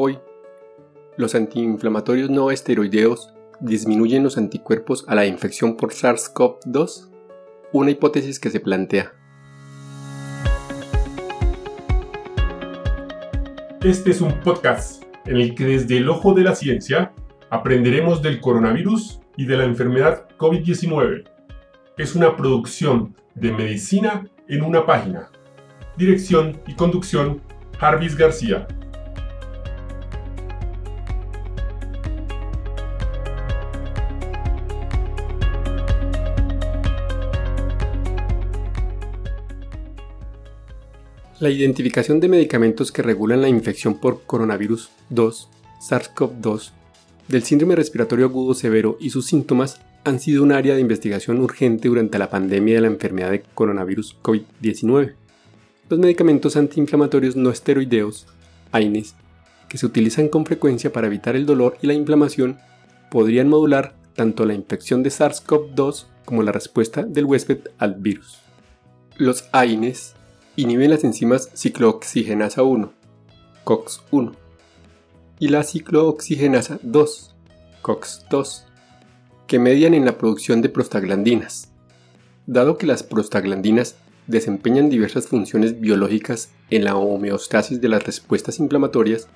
Hoy, los antiinflamatorios no esteroideos disminuyen los anticuerpos a la infección por SARS-CoV-2, una hipótesis que se plantea. Este es un podcast en el que desde el ojo de la ciencia aprenderemos del coronavirus y de la enfermedad COVID-19. Es una producción de medicina en una página. Dirección y conducción, Jarvis García. La identificación de medicamentos que regulan la infección por coronavirus 2, SARS-CoV-2, del síndrome respiratorio agudo severo y sus síntomas han sido un área de investigación urgente durante la pandemia de la enfermedad de coronavirus COVID-19. Los medicamentos antiinflamatorios no esteroideos, AINES, que se utilizan con frecuencia para evitar el dolor y la inflamación, podrían modular tanto la infección de SARS-CoV-2 como la respuesta del huésped al virus. Los AINES inhiben las enzimas ciclooxigenasa 1, COX-1, y la ciclooxigenasa 2, COX-2, que median en la producción de prostaglandinas. Dado que las prostaglandinas desempeñan diversas funciones biológicas en la homeostasis de las respuestas inflamatorias,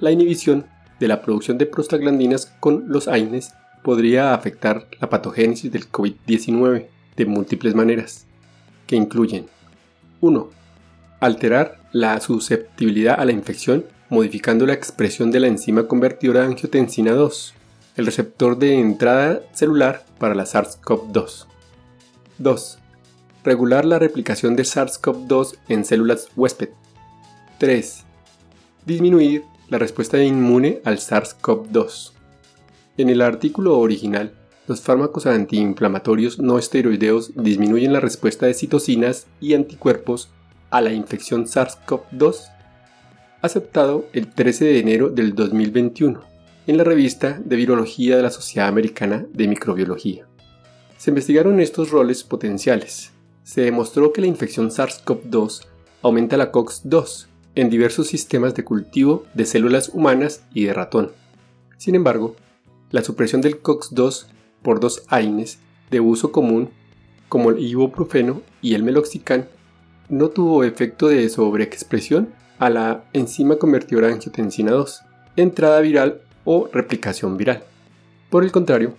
la inhibición de la producción de prostaglandinas con los AINES podría afectar la patogénesis del COVID-19 de múltiples maneras, que incluyen 1. Alterar la susceptibilidad a la infección modificando la expresión de la enzima convertidora de angiotensina 2, el receptor de entrada celular para la SARS-CoV-2. 2. Regular la replicación de SARS-CoV-2 en células huésped. 3. Disminuir la respuesta inmune al SARS-CoV-2. En el artículo original, los fármacos antiinflamatorios no esteroideos disminuyen la respuesta de citocinas y anticuerpos a la infección SARS-CoV-2, aceptado el 13 de enero del 2021 en la revista de Virología de la Sociedad Americana de Microbiología. Se investigaron estos roles potenciales. Se demostró que la infección SARS-CoV-2 aumenta la COX-2 en diversos sistemas de cultivo de células humanas y de ratón. Sin embargo, la supresión del COX-2 por dos AINES de uso común, como el ibuprofeno y el meloxicam, no tuvo efecto de sobreexpresión a la enzima convertidora angiotensina 2, entrada viral o replicación viral. Por el contrario,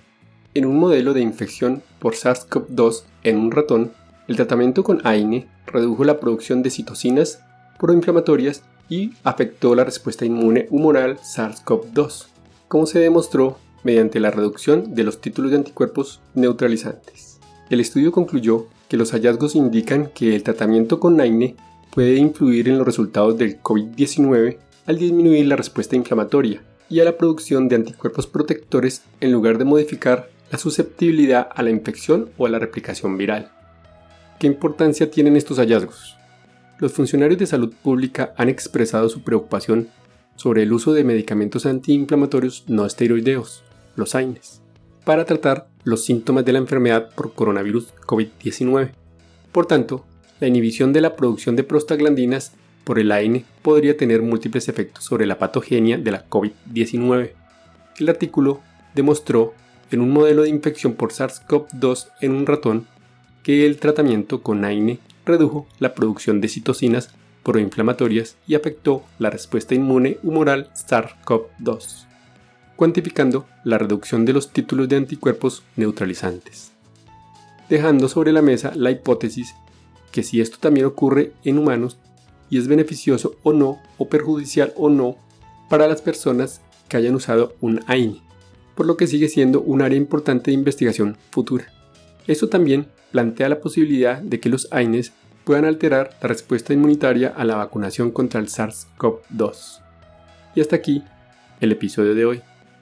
en un modelo de infección por SARS-CoV-2 en un ratón, el tratamiento con AINE redujo la producción de citocinas proinflamatorias y afectó la respuesta inmune humoral SARS-CoV-2, como se demostró mediante la reducción de los títulos de anticuerpos neutralizantes. El estudio concluyó que los hallazgos indican que el tratamiento con AINE puede influir en los resultados del COVID-19 al disminuir la respuesta inflamatoria y a la producción de anticuerpos protectores en lugar de modificar la susceptibilidad a la infección o a la replicación viral. ¿Qué importancia tienen estos hallazgos? Los funcionarios de salud pública han expresado su preocupación sobre el uso de medicamentos antiinflamatorios no esteroideos, los AINES, para tratar los síntomas de la enfermedad por coronavirus COVID-19. Por tanto, la inhibición de la producción de prostaglandinas por el AINE podría tener múltiples efectos sobre la patogenia de la COVID-19. El artículo demostró en un modelo de infección por SARS-CoV-2 en un ratón que el tratamiento con AINE redujo la producción de citocinas proinflamatorias y afectó la respuesta inmune humoral SARS-CoV-2, cuantificando la reducción de los títulos de anticuerpos neutralizantes, dejando sobre la mesa la hipótesis que si esto también ocurre en humanos y es beneficioso o no, o perjudicial o no, para las personas que hayan usado un AINE, por lo que sigue siendo un área importante de investigación futura. Esto también plantea la posibilidad de que los AINES puedan alterar la respuesta inmunitaria a la vacunación contra el SARS-CoV-2. Y hasta aquí el episodio de hoy.